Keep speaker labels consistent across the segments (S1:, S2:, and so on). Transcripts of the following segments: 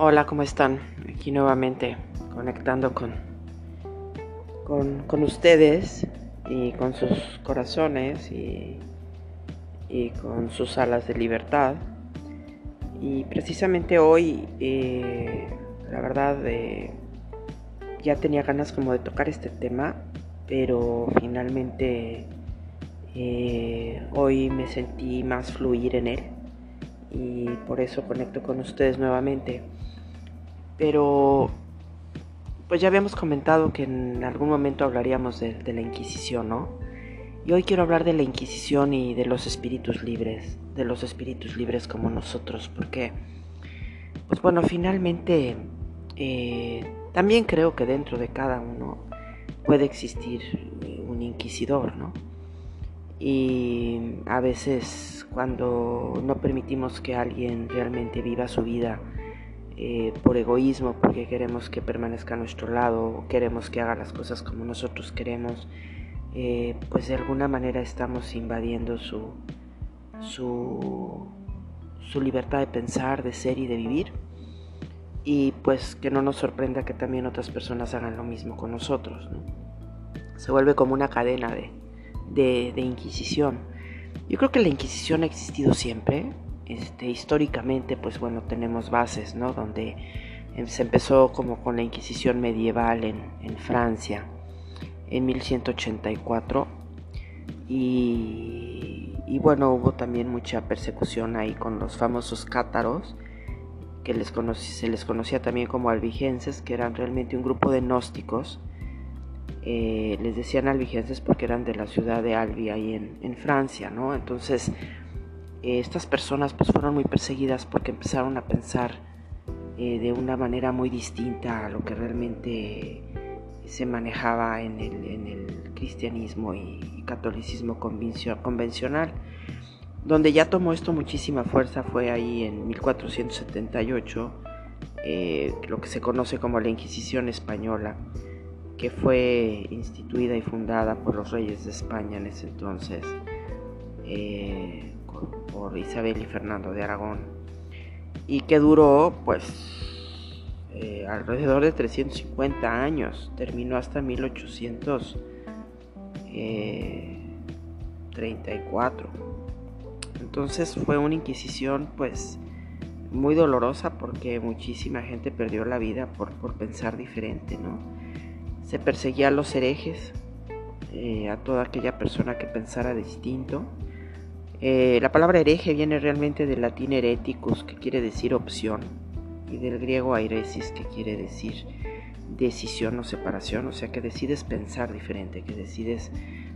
S1: Hola, ¿cómo están? Aquí nuevamente conectando con, con, ustedes y con sus corazones y, con sus alas de libertad. Y precisamente hoy, eh, la verdad, eh, ya tenía ganas como de tocar este tema, pero finalmente eh, hoy me sentí más fluir en él y por eso conecto con ustedes nuevamente. Pero pues ya habíamos comentado que en algún momento hablaríamos de, la Inquisición, ¿no? Y hoy quiero hablar de la Inquisición y de los espíritus libres, de los espíritus libres como nosotros, porque, pues bueno, finalmente eh, también creo que dentro de cada uno puede existir eh, un inquisidor, ¿no? Y a veces cuando no permitimos que alguien realmente viva su vida, eh, por egoísmo, porque queremos que permanezca a nuestro lado, queremos que haga las cosas como nosotros queremos, eh, pues de alguna manera estamos invadiendo su, su, su libertad de pensar, de ser y de vivir. Y pues que no nos sorprenda que también otras personas hagan lo mismo con nosotros. Se vuelve como una cadena de, de, de Inquisición. Yo creo que la Inquisición ha existido siempre, este, históricamente, pues bueno, tenemos bases, ¿no? Donde em, se empezó como con la Inquisición medieval en, Francia en 1184 y, bueno, hubo también mucha persecución ahí con los famosos cátaros que se les conocía también como albigenses, que eran realmente un grupo de gnósticos. Eh, les decían albigenses porque eran de la ciudad de Albi ahí en, en Francia, ¿no? Entonces eh, estas personas pues fueron muy perseguidas porque empezaron a pensar eh, de una manera muy distinta a lo que realmente se manejaba en el, cristianismo y, catolicismo convencional. Donde ya tomó esto muchísima fuerza fue ahí en 1478, eh, lo que se conoce como la Inquisición Española, que fue instituida y fundada por los reyes de España en ese entonces por Isabel y Fernando de Aragón y que duró pues eh, alrededor de 350 años, terminó hasta 1834. Eh, Entonces fue una inquisición pues muy dolorosa porque muchísima gente perdió la vida por, pensar diferente, ¿no? Se perseguía a los herejes, eh, a toda aquella persona que pensara distinto eh, la palabra hereje viene realmente del latín hereticus, que quiere decir opción, y del griego airesis, que quiere decir decisión o separación, o sea que decides pensar diferente, que decides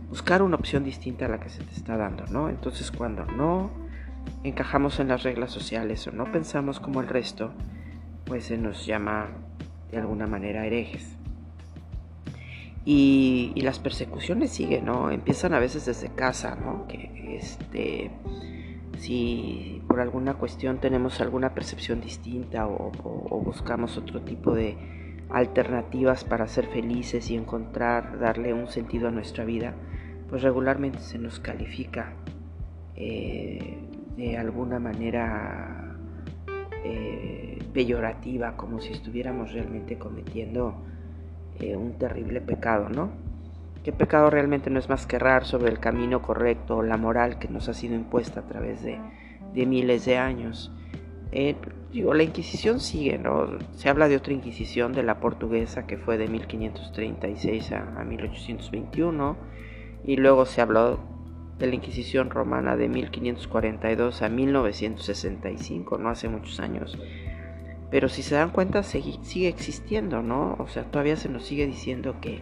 S1: buscar una opción distinta a la que se te está dando, ¿no? Entonces cuando no encajamos en las reglas sociales o no pensamos como el resto, pues se nos llama de alguna manera herejes. Y, las persecuciones siguen, ¿no? Empiezan a veces desde casa, ¿no? Que este, si por alguna cuestión tenemos alguna percepción distinta o, buscamos otro tipo de alternativas para ser felices y encontrar, darle un sentido a nuestra vida, pues regularmente se nos califica eh, de alguna manera eh, peyorativa, como si estuviéramos realmente cometiendo eh, un terrible pecado, ¿no? ¿Qué pecado realmente no es más que errar sobre el camino correcto la moral que nos ha sido impuesta a través de, miles de años? Eh, digo, la Inquisición sigue, ¿no? Se habla de otra Inquisición, de la portuguesa, que fue de 1536 a, a 1821, y luego se habló de la Inquisición romana de 1542 a 1965, no hace muchos años. Pero si se dan cuenta, sigue, existiendo, ¿no? O sea, todavía se nos sigue diciendo que,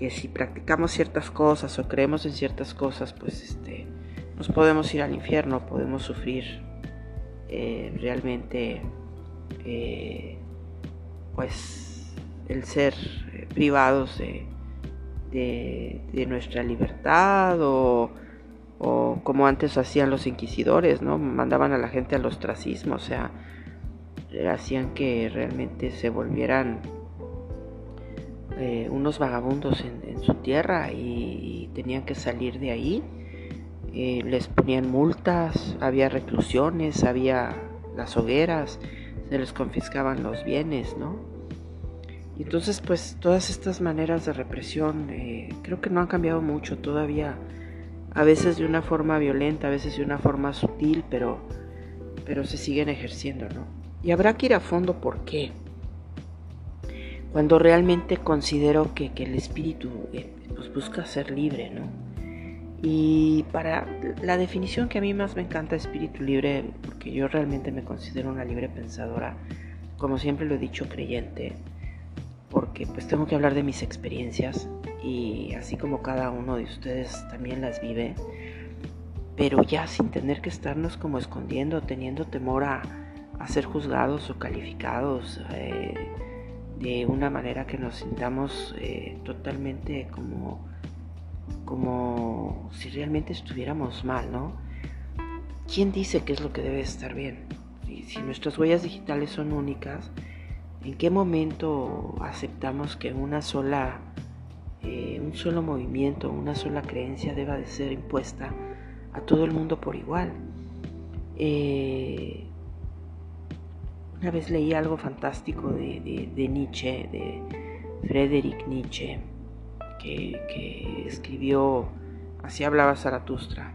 S1: que si practicamos ciertas cosas o creemos en ciertas cosas, pues este, nos podemos ir al infierno, podemos sufrir eh, realmente, eh, pues, el ser eh, privados de, de, nuestra libertad o, o como antes hacían los inquisidores, ¿no? Mandaban a la gente al ostracismo, o sea, hacían que realmente se volvieran eh, unos vagabundos en, su tierra y, tenían que salir de ahí. Eh, les ponían multas, había reclusiones, había las hogueras, se les confiscaban los bienes, ¿no? Y entonces, pues todas estas maneras de represión eh, creo que no han cambiado mucho todavía, a veces de una forma violenta, a veces de una forma sutil, pero, pero se siguen ejerciendo, ¿no? Y habrá que ir a fondo por qué. Cuando realmente considero que, el espíritu eh, pues busca ser libre, ¿no? Y para la definición que a mí más me encanta espíritu libre, porque yo realmente me considero una libre pensadora, como siempre lo he dicho, creyente, porque pues tengo que hablar de mis experiencias y así como cada uno de ustedes también las vive, pero ya sin tener que estarnos como escondiendo, teniendo temor a, ser juzgados o calificados eh, de una manera que nos sintamos eh, totalmente como como si realmente estuviéramos mal, ¿no? ¿Quién dice qué es lo que debe estar bien? Si, nuestras huellas digitales son únicas, ¿en qué momento aceptamos que una sola, eh, un solo movimiento, una sola creencia deba de ser impuesta a todo el mundo por igual? Eh, una vez leí algo fantástico de, de Nietzsche, de Friedrich Nietzsche, que, escribió Así hablaba Zaratustra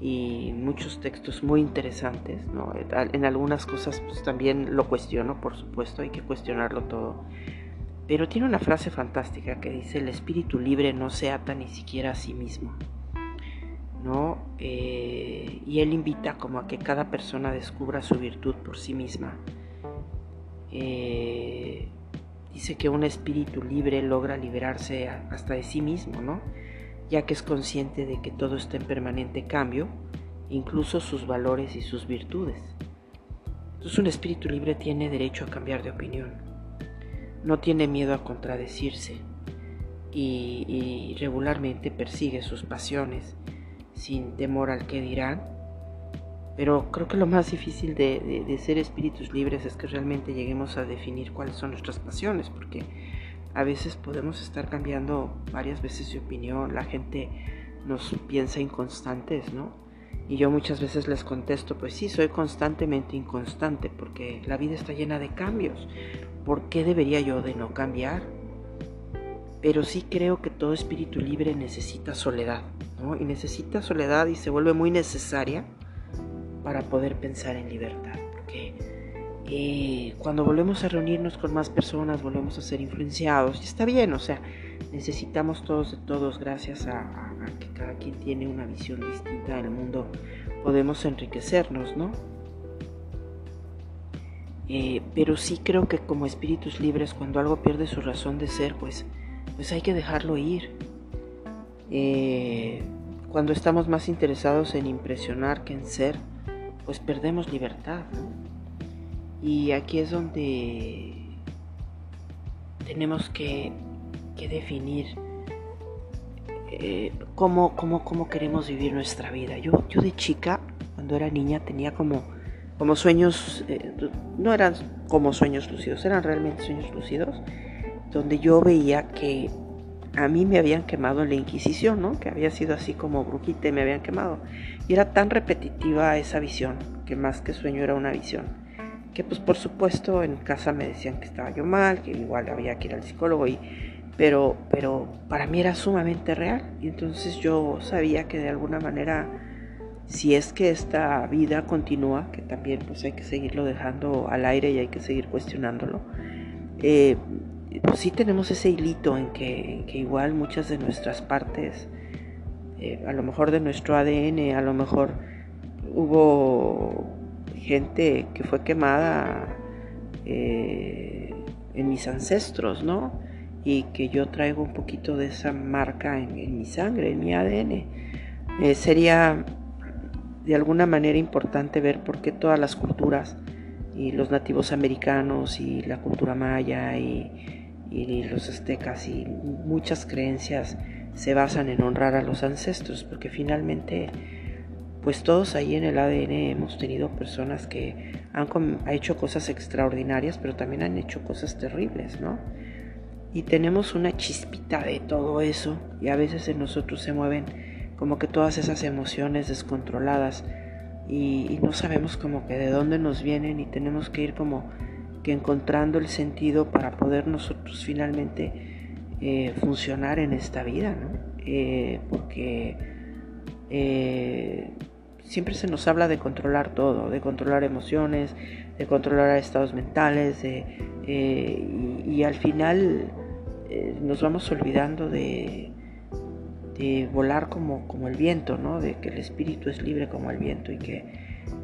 S1: y muchos textos muy interesantes. ¿no? En algunas cosas pues, también lo cuestiono, por supuesto, hay que cuestionarlo todo. Pero tiene una frase fantástica que dice, el espíritu libre no se ata ni siquiera a sí mismo. ¿No? Eh, y él invita como a que cada persona descubra su virtud por sí misma. Eh, dice que un espíritu libre logra liberarse hasta de sí mismo, ¿no? Ya que es consciente de que todo está en permanente cambio, incluso sus valores y sus virtudes. Entonces un espíritu libre tiene derecho a cambiar de opinión, no tiene miedo a contradecirse y, y regularmente persigue sus pasiones sin temor al que dirán pero creo que lo más difícil de, ser espíritus libres es que realmente lleguemos a definir cuáles son nuestras pasiones, porque a veces podemos estar cambiando varias veces de opinión, la gente nos piensa inconstantes, ¿no? Y yo muchas veces les contesto, pues sí, soy constantemente inconstante, porque la vida está llena de cambios. ¿Por qué debería yo de no cambiar? Pero sí creo que todo espíritu libre necesita soledad, Y necesita soledad y se vuelve muy necesaria para poder pensar en libertad. Porque eh, cuando volvemos a reunirnos con más personas, volvemos a ser influenciados. Y está bien, o sea, necesitamos todos de todos, gracias a, que cada quien tiene una visión distinta del mundo, podemos enriquecernos, ¿no? Eh, pero sí creo que como espíritus libres, cuando algo pierde su razón de ser, pues, pues hay que dejarlo ir. Eh, cuando estamos más interesados en impresionar que en ser, pues perdemos libertad. Y aquí es donde tenemos que, definir eh, cómo, cómo, queremos vivir nuestra vida. Yo, yo de chica, cuando era niña, tenía como, como sueños, eh, no eran como sueños lucidos, eran realmente sueños lucidos, donde yo veía que a mí me habían quemado en la Inquisición, ¿no? Que había sido así como brujita y me habían quemado. Y era tan repetitiva esa visión, que más que sueño era una visión. Que pues por supuesto en casa me decían que estaba yo mal, que igual había que ir al psicólogo y pero pero para mí era sumamente real y entonces yo sabía que de alguna manera si es que esta vida continúa, que también pues hay que seguirlo dejando al aire y hay que seguir cuestionándolo, eh, pues sí tenemos ese hilito en que, igual muchas de nuestras partes, eh, a lo mejor de nuestro ADN, a lo mejor hubo gente que fue quemada eh, en mis ancestros, ¿no? Y que yo traigo un poquito de esa marca en, mi sangre, en mi ADN. Eh, sería de alguna manera importante ver por qué todas las culturas y los nativos americanos y la cultura maya y y los aztecas y muchas creencias se basan en honrar a los ancestros, porque finalmente, pues todos ahí en el ADN hemos tenido personas que han hecho cosas extraordinarias, pero también han hecho cosas terribles, ¿no? Y tenemos una chispita de todo eso, y a veces en nosotros se mueven como que todas esas emociones descontroladas, y, no sabemos como que de dónde nos vienen y tenemos que ir como encontrando el sentido para poder nosotros finalmente eh, funcionar en esta vida. Eh, porque eh, siempre se nos habla de controlar todo, de controlar emociones, de controlar estados mentales, y, al final nos vamos olvidando de, de volar como, como el viento, ¿no? De que el espíritu es libre como el viento y que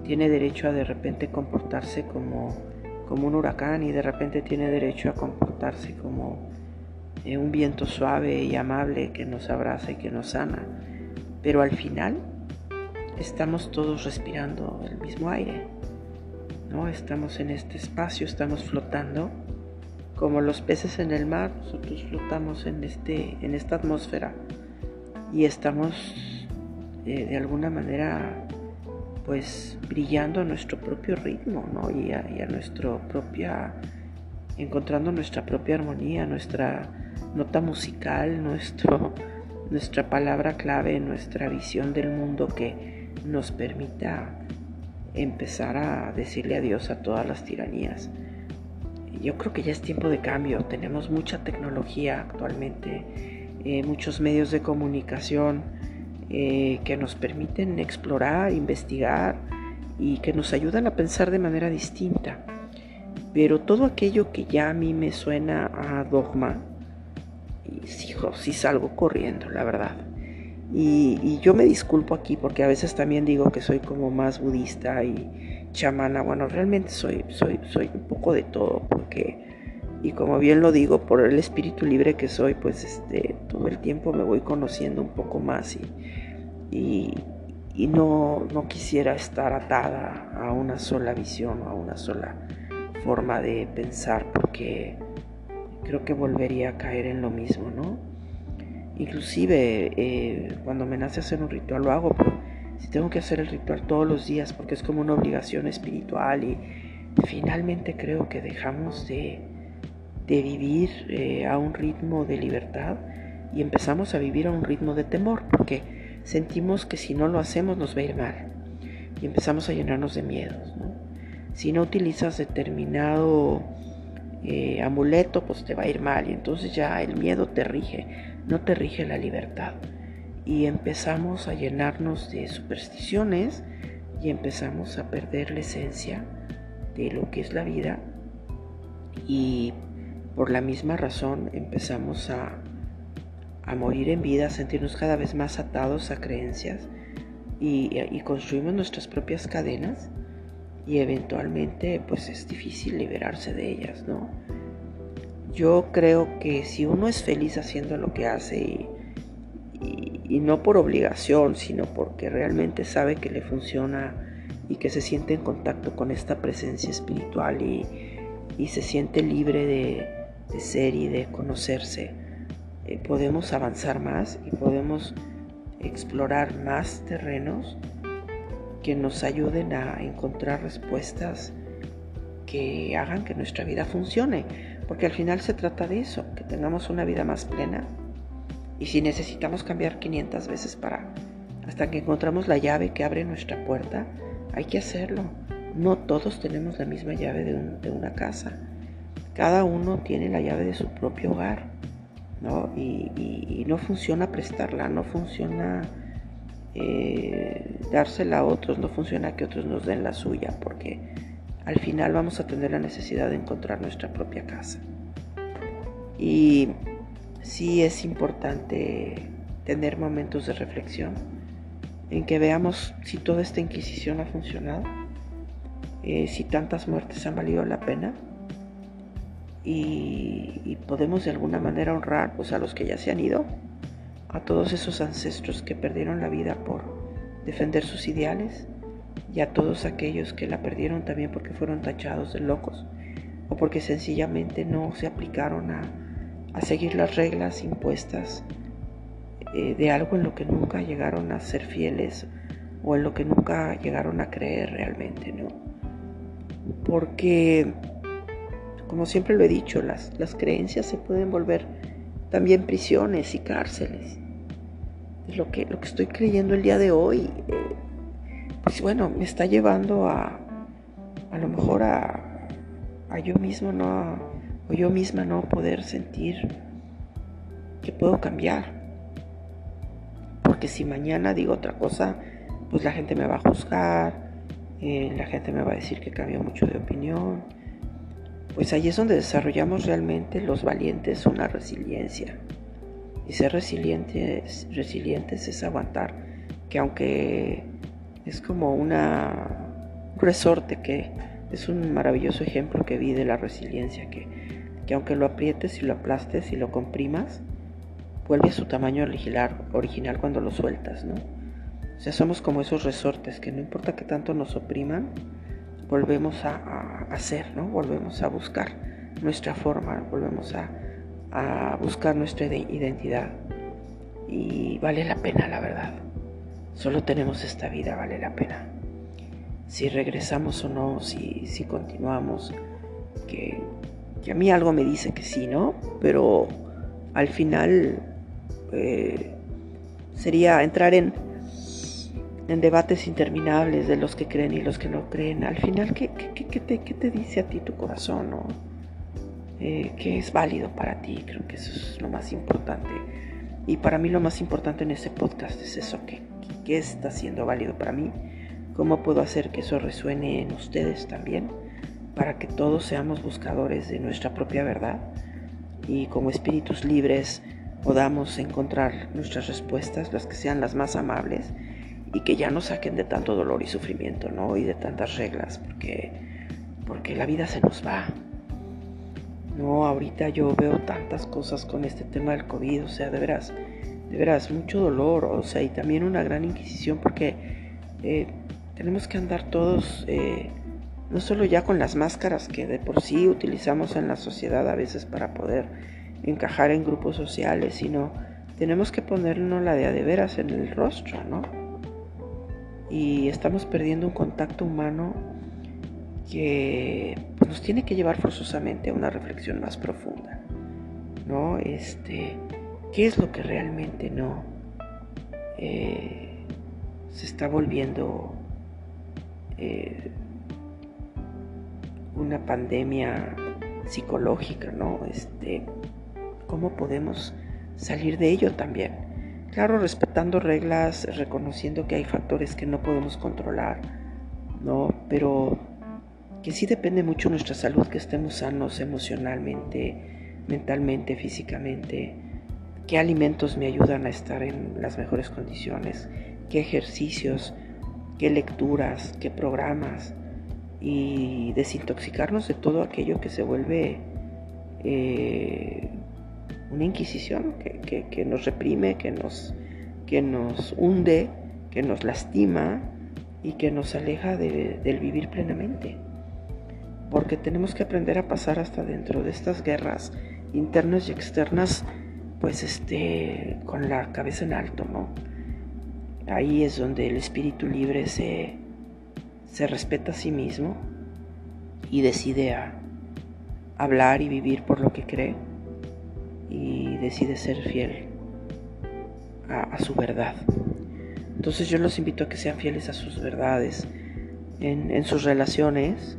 S1: tiene derecho a de repente comportarse como como un huracán y de repente tiene derecho a comportarse como eh, un viento suave y amable que nos abraza y que nos sana. Pero al final estamos todos respirando el mismo aire. ¿no? Estamos en este espacio, estamos flotando. Como los peces en el mar, nosotros flotamos en, este, en esta atmósfera y estamos eh, de alguna manera pues brillando a nuestro propio ritmo, ¿no? Y a, y nuestra propia, encontrando nuestra propia armonía, nuestra nota musical, nuestro, nuestra palabra clave, nuestra visión del mundo que nos permita empezar a decirle adiós a todas las tiranías. Yo creo que ya es tiempo de cambio, tenemos mucha tecnología actualmente, eh, muchos medios de comunicación, eh, que nos permiten explorar, investigar y que nos ayudan a pensar de manera distinta. Pero todo aquello que ya a mí me suena a dogma, hijo, sí salgo corriendo, la verdad. Y, yo me disculpo aquí porque a veces también digo que soy como más budista y chamana. Bueno, realmente soy, soy, soy un poco de todo porque y como bien lo digo, por el espíritu libre que soy, pues este, todo el tiempo me voy conociendo un poco más y, y, no, no, quisiera estar atada a una sola visión o a una sola forma de pensar porque creo que volvería a caer en lo mismo, ¿no? Inclusive eh, cuando me nace hacer un ritual lo hago, pero si tengo que hacer el ritual todos los días porque es como una obligación espiritual y finalmente creo que dejamos de de vivir eh, a un ritmo de libertad y empezamos a vivir a un ritmo de temor, porque sentimos que si no lo hacemos nos va a ir mal y empezamos a llenarnos de miedos. Si no utilizas determinado eh, amuleto, pues te va a ir mal y entonces ya el miedo te rige, no te rige la libertad. Y empezamos a llenarnos de supersticiones y empezamos a perder la esencia de lo que es la vida y por la misma razón empezamos a, morir en vida, a sentirnos cada vez más atados a creencias y, construimos nuestras propias cadenas y eventualmente pues es difícil liberarse de ellas, ¿no? Yo creo que si uno es feliz haciendo lo que hace y, y, no por obligación, sino porque realmente sabe que le funciona y que se siente en contacto con esta presencia espiritual y, y se siente libre de, de ser y de conocerse, eh, podemos avanzar más y podemos explorar más terrenos que nos ayuden a encontrar respuestas que hagan que nuestra vida funcione, porque al final se trata de eso, que tengamos una vida más plena. Y si necesitamos cambiar 500 veces para hasta que encontramos la llave que abre nuestra puerta, hay que hacerlo. No todos tenemos la misma llave de una casa. Cada uno tiene la llave de su propio hogar, ¿no? Y, no funciona prestarla, no funciona eh, dársela a otros, no funciona que otros nos den la suya, porque al final vamos a tener la necesidad de encontrar nuestra propia casa. Y sí es importante tener momentos de reflexión en que veamos si toda esta inquisición ha funcionado, eh, si tantas muertes han valido la pena y, podemos de alguna manera honrar pues, a los que ya se han ido, a todos esos ancestros que perdieron la vida por defender sus ideales y a todos aquellos que la perdieron también porque fueron tachados de locos o porque sencillamente no se aplicaron a, seguir las reglas impuestas eh, de algo en lo que nunca llegaron a ser fieles o en lo que nunca llegaron a creer realmente, ¿no? Porque como siempre lo he dicho, las, las creencias se pueden volver también prisiones y cárceles. Es lo que, lo que estoy creyendo el día de hoy. Eh, pues bueno, me está llevando a, a lo mejor a, a yo mismo no, o yo misma no poder sentir que puedo cambiar. Porque si mañana digo otra cosa, pues la gente me va a juzgar, eh, la gente me va a decir que cambió mucho de opinión. Pues ahí es donde desarrollamos realmente los valientes una resiliencia. Y ser resilientes, resilientes es aguantar, que aunque es como una, un resorte que es un maravilloso ejemplo que vi de la resiliencia, que, que aunque lo aprietes y lo aplastes y lo comprimas, vuelve a su tamaño original, original cuando lo sueltas, ¿no? O sea, somos como esos resortes que no importa que tanto nos opriman, volvemos a, hacer, ¿no? Volvemos a buscar nuestra forma, volvemos a, a buscar nuestra identidad. Y vale la pena, la verdad. Solo tenemos esta vida, vale la pena. Si regresamos o no, si, si continuamos, que, que a mí algo me dice que sí, ¿no? Pero al final eh, sería entrar en, en debates interminables de los que creen y los que no creen. Al final, ¿qué, qué, te, qué te, dice a ti tu corazón? ¿no? Eh, ¿Qué es válido para ti? Creo que eso es lo más importante. Y para mí lo más importante en este podcast es eso, ¿qué, qué está siendo válido para mí? ¿Cómo puedo hacer que eso resuene en ustedes también? Para que todos seamos buscadores de nuestra propia verdad y como espíritus libres podamos encontrar nuestras respuestas, las que sean las más amables y que ya nos saquen de tanto dolor y sufrimiento, ¿no? Y de tantas reglas, porque, porque la vida se nos va. No, ahorita yo veo tantas cosas con este tema del COVID, o sea, de veras, de veras, mucho dolor, o sea, y también una gran inquisición, porque eh, tenemos que andar todos, eh, no solo ya con las máscaras que de por sí utilizamos en la sociedad a veces para poder encajar en grupos sociales, sino tenemos que ponernos la de a de veras en el rostro, ¿no? Y estamos perdiendo un contacto humano que pues, nos tiene que llevar forzosamente a una reflexión más profunda, ¿no? Este, ¿qué es lo que realmente no eh, se está volviendo eh, una pandemia psicológica, ¿no? Este, cómo podemos salir de ello también. Claro, respetando reglas, reconociendo que hay factores que no podemos controlar, ¿no? Pero que sí depende mucho nuestra salud, que estemos sanos emocionalmente, mentalmente, físicamente, qué alimentos me ayudan a estar en las mejores condiciones, qué ejercicios, qué lecturas, qué programas, y desintoxicarnos de todo aquello que se vuelve eh, una inquisición que, nos reprime, que nos, que nos hunde, que nos lastima y que nos aleja del vivir plenamente. Porque tenemos que aprender a pasar hasta dentro de estas guerras internas y externas, pues este, con la cabeza en alto, ¿no? Ahí es donde el espíritu libre se, se respeta a sí mismo y decide hablar y vivir por lo que cree y decide ser fiel a, su verdad. Entonces yo los invito a que sean fieles a sus verdades en, sus relaciones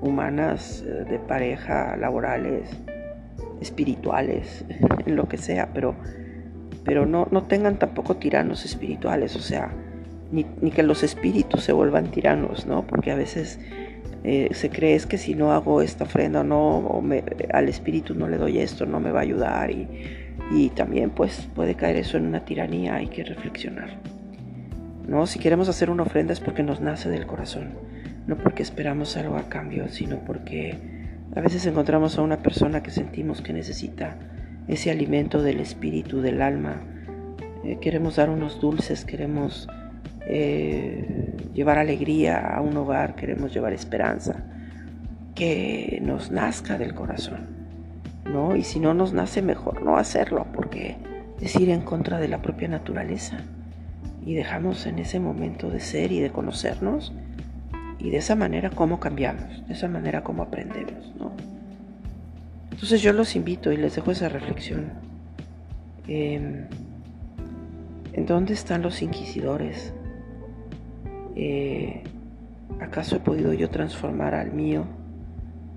S1: humanas, eh, de pareja, laborales, espirituales, en lo que sea, pero, pero no, no tengan tampoco tiranos espirituales, o sea, ni, ni, que los espíritus se vuelvan tiranos, ¿no? Porque a veces eh, se cree es que si no hago esta ofrenda no, o al espíritu no le doy esto, no me va a ayudar y, y también pues puede caer eso en una tiranía, hay que reflexionar. No, si queremos hacer una ofrenda es porque nos nace del corazón, no porque esperamos algo a cambio, sino porque a veces encontramos a una persona que sentimos que necesita ese alimento del espíritu, del alma. Eh, queremos dar unos dulces, queremos eh, llevar alegría a un hogar, queremos llevar esperanza, que nos nazca del corazón, ¿no? Y si no nos nace, mejor no hacerlo, porque es ir en contra de la propia naturaleza. Y dejamos en ese momento de ser y de conocernos, y de esa manera cómo cambiamos, de esa manera cómo aprendemos, ¿no? Entonces yo los invito y les dejo esa reflexión. Em, ¿En dónde están los inquisidores? Eh, ¿Acaso he podido yo transformar al mío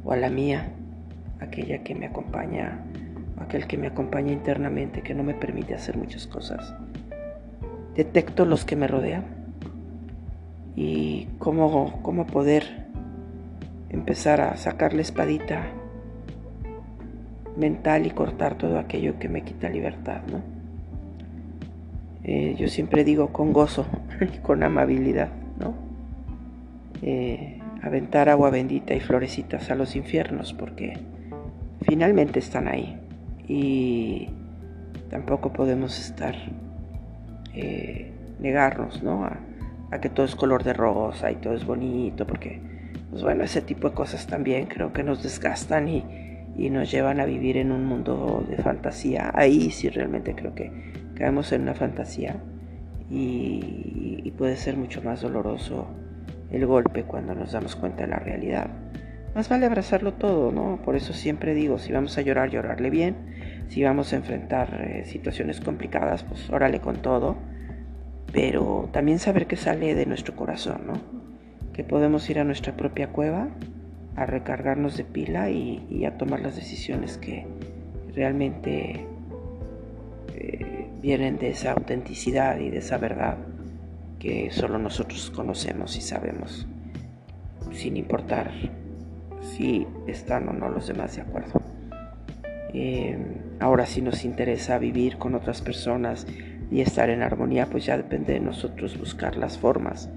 S1: o a la mía, aquella que me acompaña, aquel que me acompaña internamente, que no me permite hacer muchas cosas? Detecto los que me rodean y cómo, cómo poder empezar a sacar la espadita mental y cortar todo aquello que me quita libertad, ¿no? Eh, yo siempre digo con gozo y con amabilidad, ¿no? Eh, aventar agua bendita y florecitas a los infiernos porque finalmente están ahí y tampoco podemos estar eh, negarnos, ¿no? A, que todo es color de rosa y todo es bonito porque, pues bueno, ese tipo de cosas también creo que nos desgastan y y nos llevan a vivir en un mundo de fantasía. Ahí sí realmente creo que caemos en una fantasía y, puede ser mucho más doloroso el golpe cuando nos damos cuenta de la realidad. Más vale abrazarlo todo, ¿no? Por eso siempre digo, si vamos a llorar, llorarle bien. Si vamos a enfrentar eh, situaciones complicadas, pues órale con todo. Pero también saber que sale de nuestro corazón, ¿no? Que podemos ir a nuestra propia cueva a recargarnos de pila y, a tomar las decisiones que realmente vienen de esa autenticidad y de esa verdad que solo nosotros conocemos y sabemos, sin importar si están o no los demás de acuerdo. Eh, ahora si nos interesa vivir con otras personas y estar en armonía, pues ya depende de nosotros buscar las formas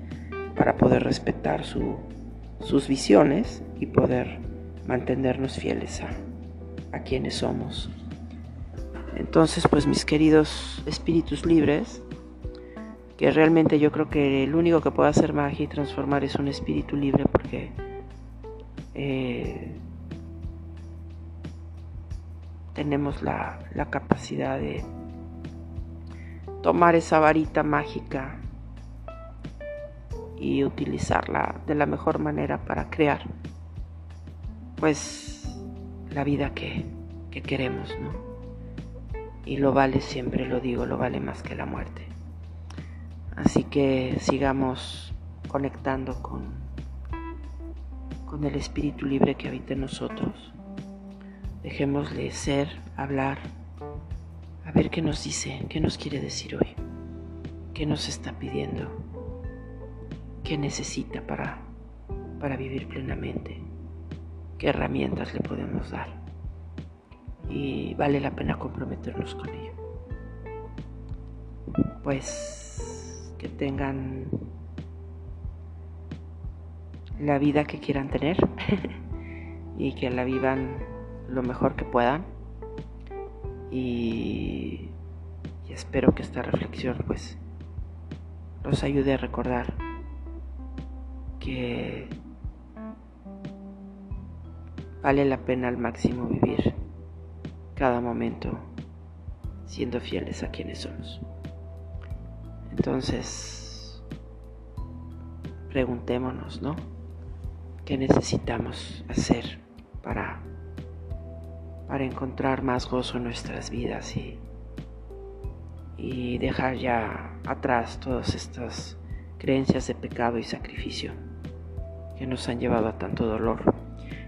S1: para poder respetar su, sus visiones y poder mantenernos fieles a, a quienes somos. Entonces, pues mis queridos espíritus libres, que realmente yo creo que el único que puede hacer magia y transformar es un espíritu libre porque eh, tenemos la, la capacidad de tomar esa varita mágica y utilizarla de la mejor manera para crear pues la vida que, que queremos, ¿no? Y lo vale siempre, lo digo, lo vale más que la muerte. Así que sigamos conectando con, con el espíritu libre que habita en nosotros. Dejémosle ser, hablar, a ver qué nos dice, qué nos quiere decir hoy, qué nos está pidiendo qué necesita para, para vivir plenamente, qué herramientas le podemos dar. Y vale la pena comprometernos con ello. Pues que tengan la vida que quieran tener y que la vivan lo mejor que puedan. Y, espero que esta reflexión pues los ayude a recordar que vale la pena al máximo vivir cada momento siendo fieles a quienes somos. Entonces, preguntémonos, ¿no? ¿Qué necesitamos hacer para, para encontrar más gozo en nuestras vidas y, y dejar ya atrás todas estas creencias de pecado y sacrificio? que nos han llevado a tanto dolor.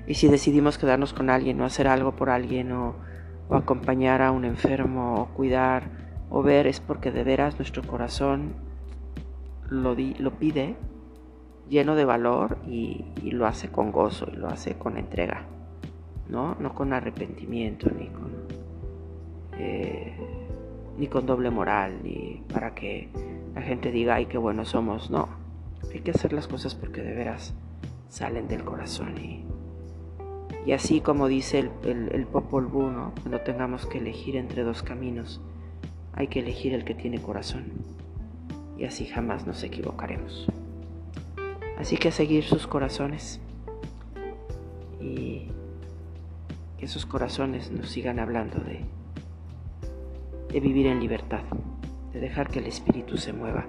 S1: Y si decidimos quedarnos con alguien o hacer algo por alguien o, acompañar a un enfermo o cuidar o ver es porque de veras nuestro corazón lo, lo pide lleno de valor y, lo hace con gozo y lo hace con entrega, ¿no? No con arrepentimiento ni con, eh, ni con doble moral ni para que la gente diga, ay, qué bueno somos, no. Hay que hacer las cosas porque de veras salen del corazón. Y, y así como dice el, el, Popol Vuh, cuando tengamos que elegir entre dos caminos, hay que elegir el que tiene corazón. Y así jamás nos equivocaremos. Así que a seguir sus corazones y que esos corazones nos sigan hablando de, de vivir en libertad, de dejar que el espíritu se mueva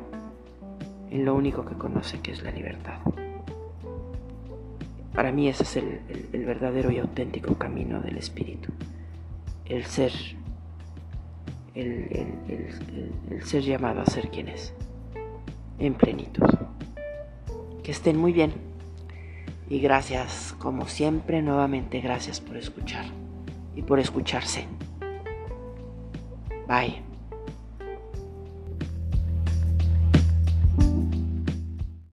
S1: en lo único que conoce que es la libertad. Para mí ese es el, verdadero y auténtico camino del espíritu. El ser, el, ser llamado a ser quien es, en plenitud. Que estén muy bien. Y gracias, como siempre, nuevamente gracias por escuchar y por escucharse. Bye.